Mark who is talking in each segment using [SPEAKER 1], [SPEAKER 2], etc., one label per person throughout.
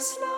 [SPEAKER 1] slow.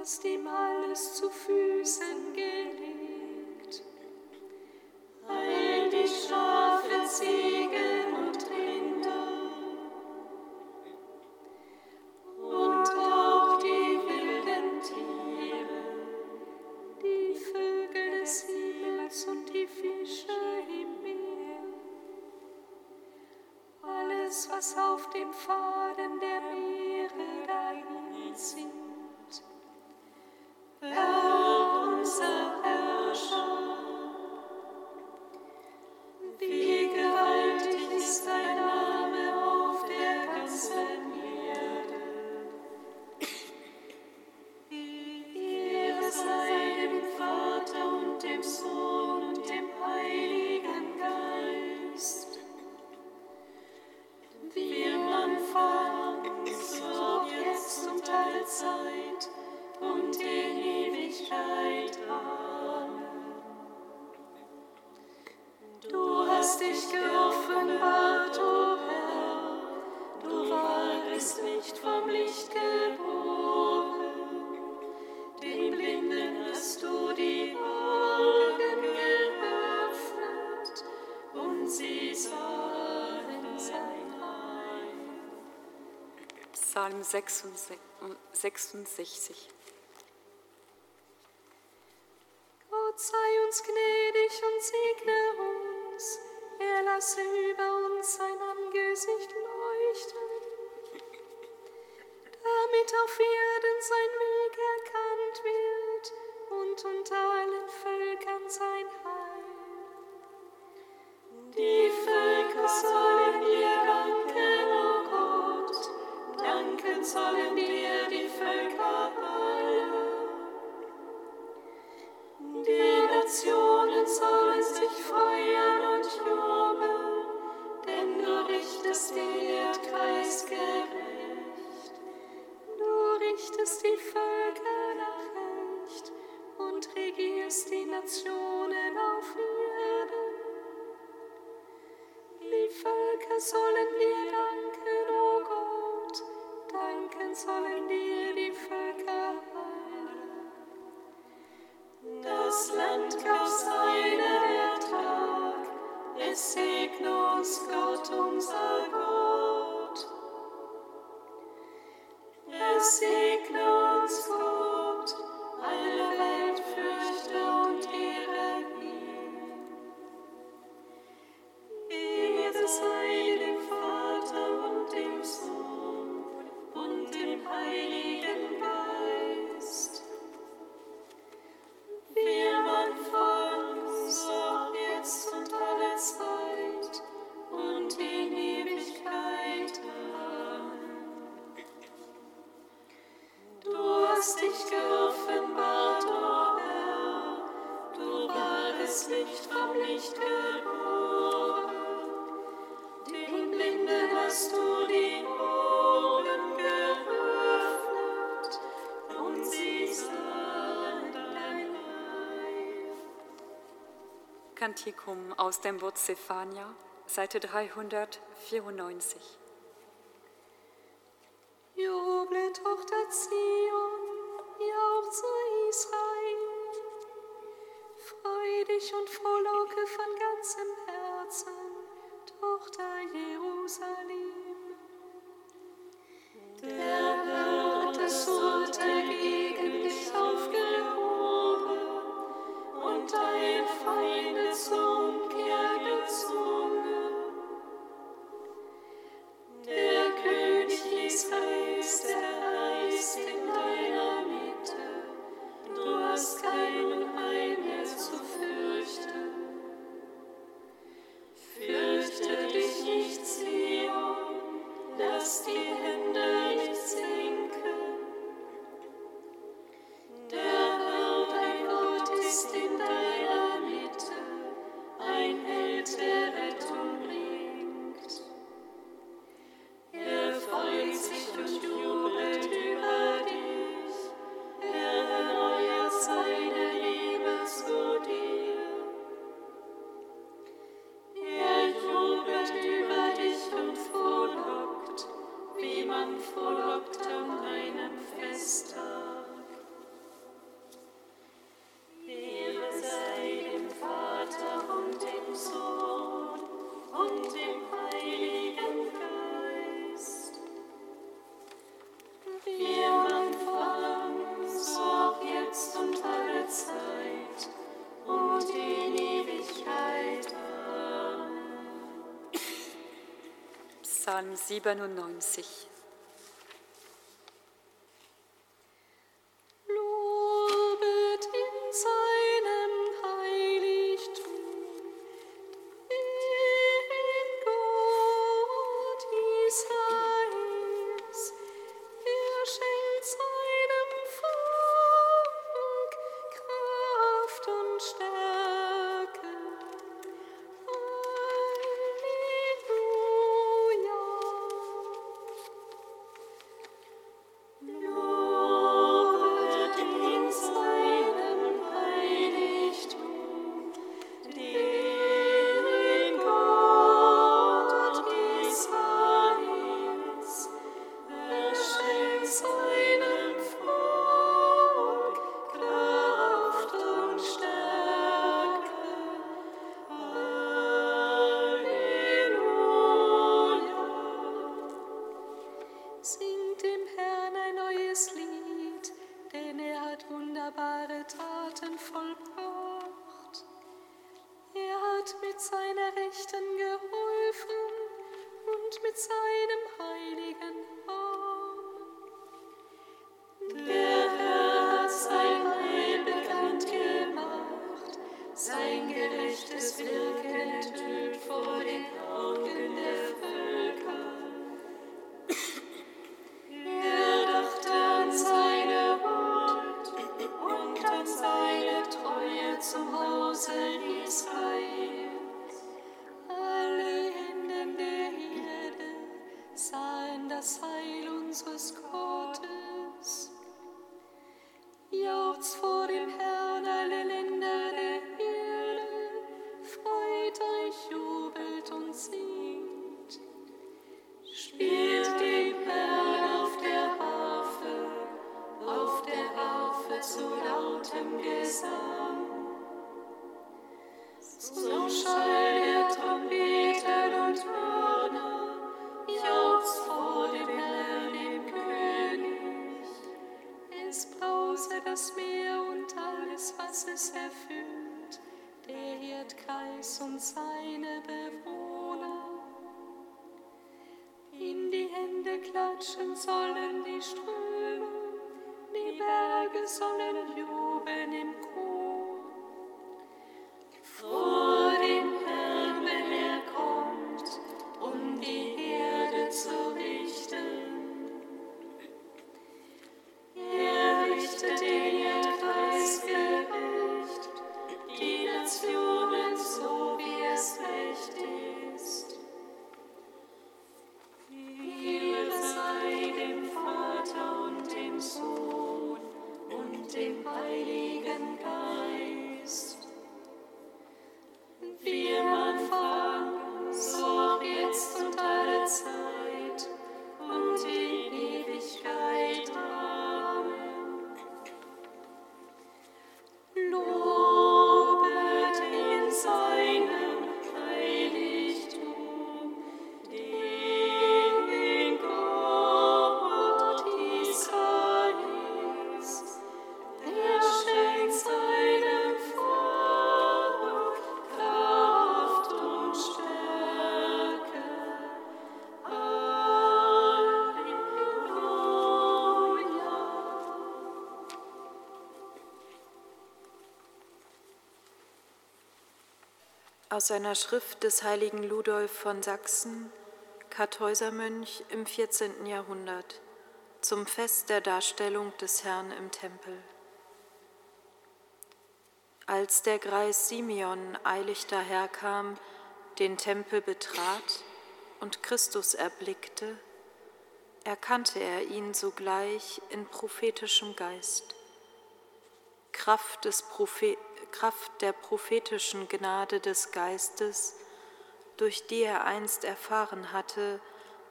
[SPEAKER 1] hast ihm alles zu Füßen gelegt. Zeit und in Ewigkeit. Amen. Du hast dich geoffenbart, o oh Herr, du warst nicht vom Licht geboren.
[SPEAKER 2] Psalm 66.
[SPEAKER 1] sorry
[SPEAKER 2] Kantikum aus dem Wort Zephania, Seite 394.
[SPEAKER 1] Juble, Tochter Zion, jauchze Israel, freu dich und frohlocke von ganzem Herzen, Tochter Jerusalem.
[SPEAKER 2] 97.
[SPEAKER 1] das Meer und alles, was es erfüllt, der Erdkreis und seine Bewohner. In die Hände klatschen sollen die Ströme, die Berge sollen jubeln im Chor.
[SPEAKER 3] Aus einer Schrift des heiligen Ludolf von Sachsen, Kartäusermönch im 14. Jahrhundert, zum Fest der Darstellung des Herrn im Tempel. Als der Greis Simeon eilig daherkam, den Tempel betrat und Christus erblickte, erkannte er ihn sogleich in prophetischem Geist. Kraft des Kraft der prophetischen Gnade des Geistes, durch die er einst erfahren hatte,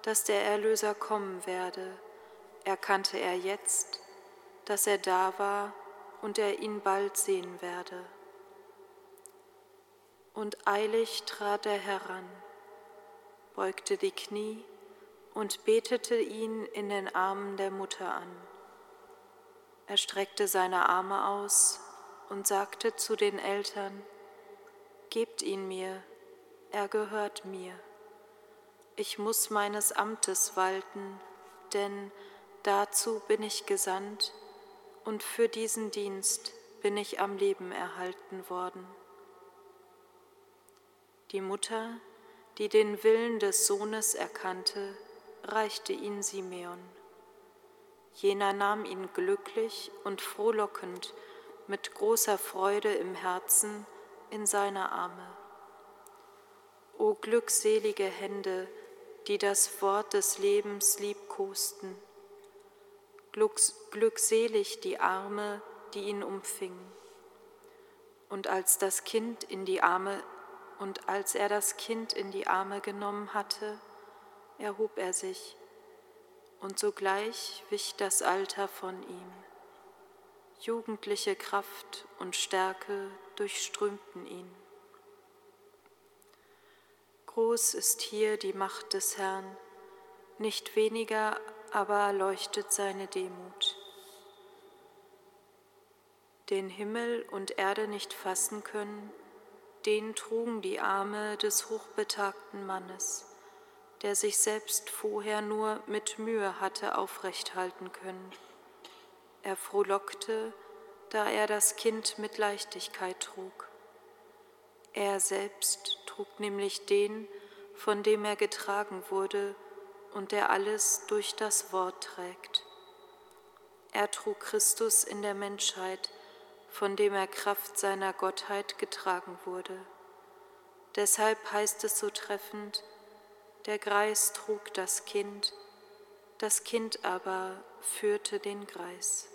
[SPEAKER 3] dass der Erlöser kommen werde, erkannte er jetzt, dass er da war und er ihn bald sehen werde. Und eilig trat er heran, beugte die Knie und betete ihn in den Armen der Mutter an. Er streckte seine Arme aus und sagte zu den Eltern, Gebt ihn mir, er gehört mir. Ich muss meines Amtes walten, denn dazu bin ich gesandt und für diesen Dienst bin ich am Leben erhalten worden. Die Mutter, die den Willen des Sohnes erkannte, reichte ihn Simeon. Jener nahm ihn glücklich und frohlockend mit großer Freude im Herzen in seine Arme. O glückselige Hände, die das Wort des Lebens liebkosten, glückselig die Arme, die ihn umfingen. Und als das Kind in die Arme und als er das Kind in die Arme genommen hatte, erhob er sich, und sogleich wich das Alter von ihm. Jugendliche Kraft und Stärke durchströmten ihn. Groß ist hier die Macht des Herrn, nicht weniger aber leuchtet seine Demut. Den Himmel und Erde nicht fassen können, den trugen die Arme des hochbetagten Mannes, der sich selbst vorher nur mit Mühe hatte aufrecht halten können er frohlockte, da er das Kind mit Leichtigkeit trug. Er selbst trug nämlich den, von dem er getragen wurde und der alles durch das Wort trägt. Er trug Christus in der Menschheit, von dem er Kraft seiner Gottheit getragen wurde. Deshalb heißt es so treffend, der Greis trug das Kind, das Kind aber führte den Greis.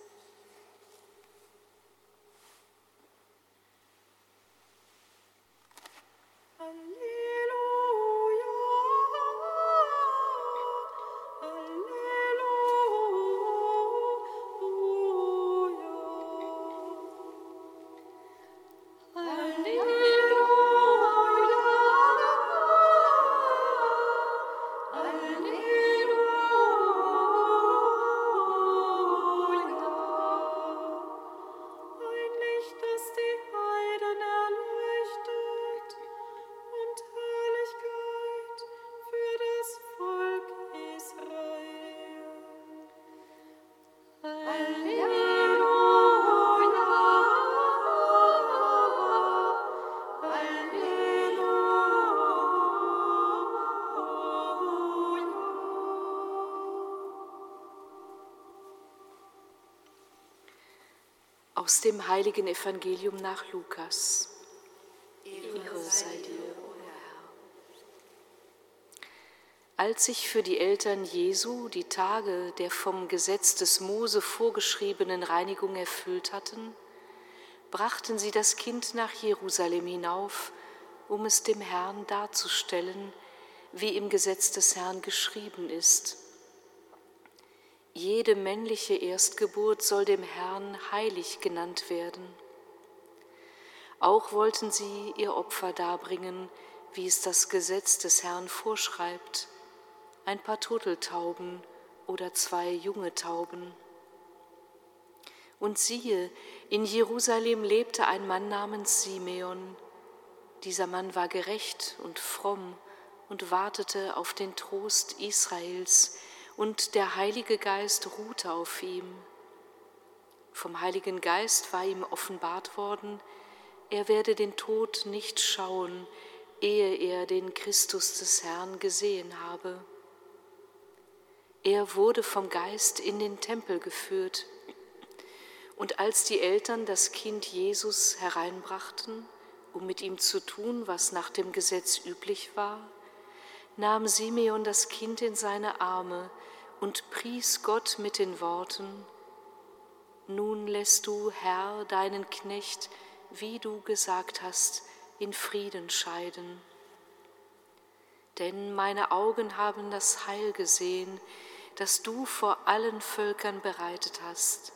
[SPEAKER 4] Aus dem heiligen Evangelium nach Lukas. Ehre sei dir, o Herr. Als sich für die Eltern Jesu die Tage der vom Gesetz des Mose vorgeschriebenen Reinigung erfüllt hatten, brachten sie das Kind nach Jerusalem hinauf, um es dem Herrn darzustellen, wie im Gesetz des Herrn geschrieben ist jede männliche Erstgeburt soll dem Herrn heilig genannt werden. Auch wollten sie ihr Opfer darbringen, wie es das Gesetz des Herrn vorschreibt, ein paar Turteltauben oder zwei junge Tauben. Und siehe, in Jerusalem lebte ein Mann namens Simeon. Dieser Mann war gerecht und fromm und wartete auf den Trost Israels, und der Heilige Geist ruhte auf ihm. Vom Heiligen Geist war ihm offenbart worden, er werde den Tod nicht schauen, ehe er den Christus des Herrn gesehen habe. Er wurde vom Geist in den Tempel geführt, und als die Eltern das Kind Jesus hereinbrachten, um mit ihm zu tun, was nach dem Gesetz üblich war, nahm Simeon das Kind in seine Arme und pries Gott mit den Worten, Nun lässt du, Herr, deinen Knecht, wie du gesagt hast, in Frieden scheiden. Denn meine Augen haben das Heil gesehen, das du vor allen Völkern bereitet hast,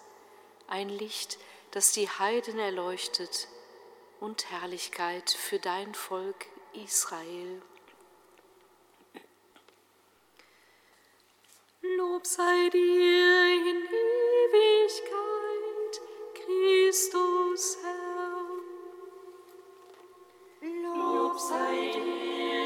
[SPEAKER 4] ein Licht, das die Heiden erleuchtet und Herrlichkeit für dein Volk Israel.
[SPEAKER 5] Lob sei dir in Ewigkeit, Christus Herr.
[SPEAKER 1] Lob sei dir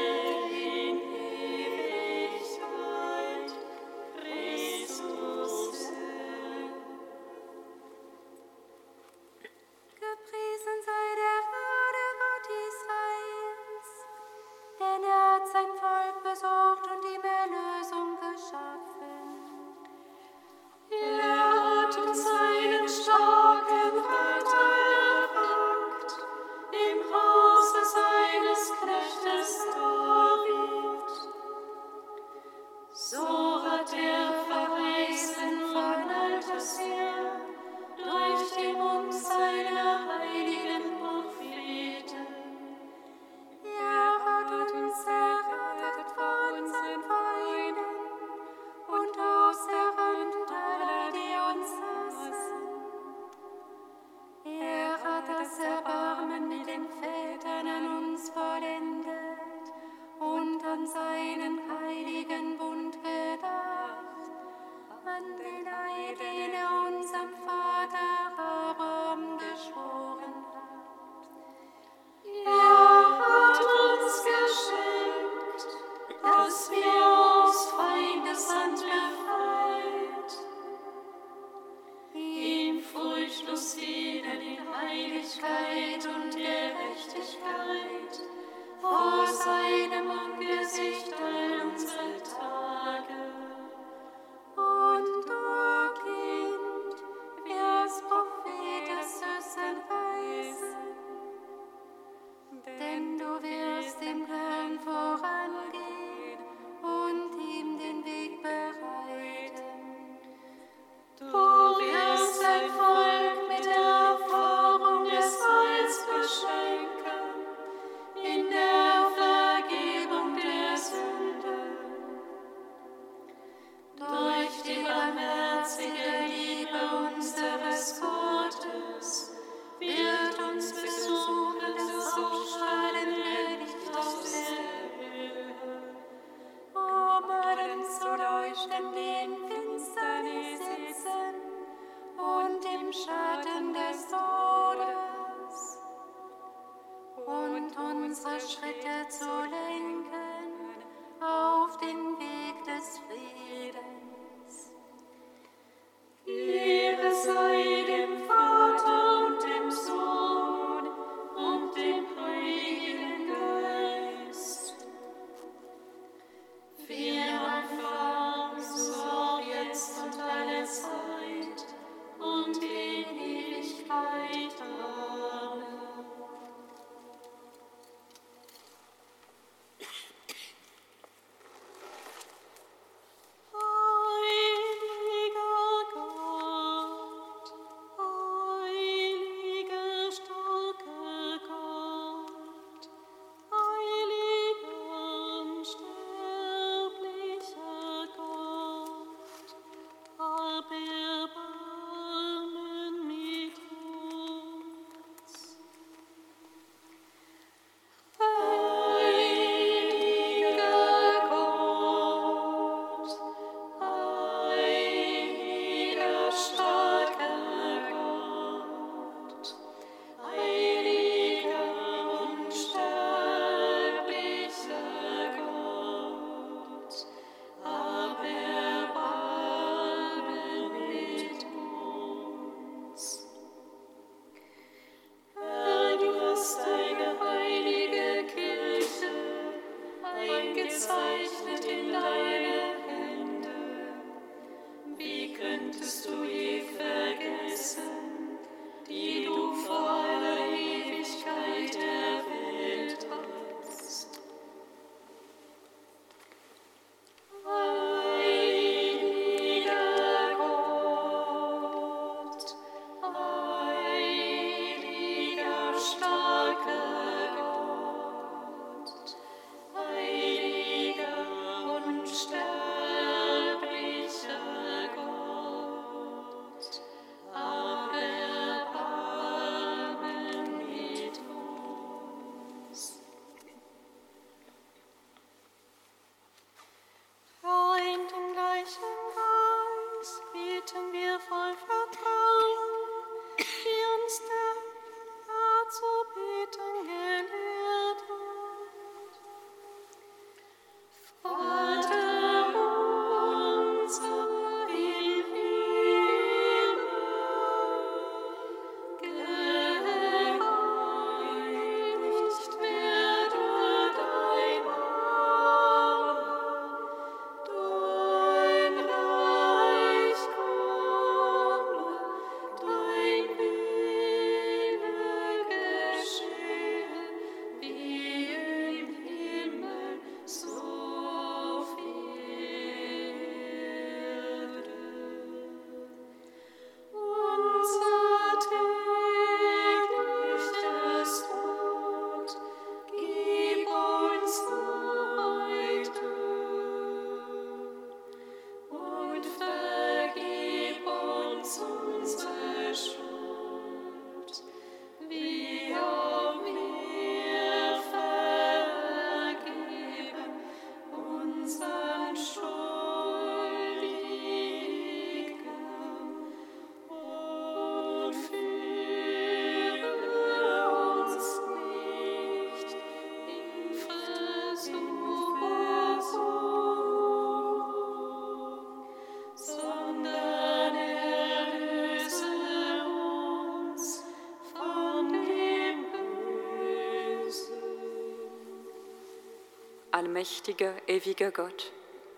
[SPEAKER 2] Allmächtiger, ewiger Gott,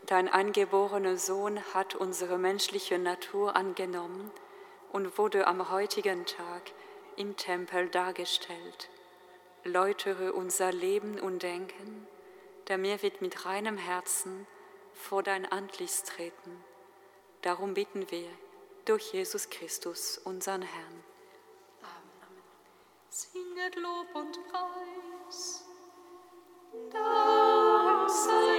[SPEAKER 2] dein eingeborener Sohn hat unsere menschliche Natur angenommen und wurde am heutigen Tag im Tempel dargestellt. Läutere unser Leben und Denken, damit wir mit reinem Herzen vor dein Antlitz treten. Darum bitten wir durch Jesus Christus, unseren Herrn.
[SPEAKER 1] Amen. Singet Lob und Preis. Dank So.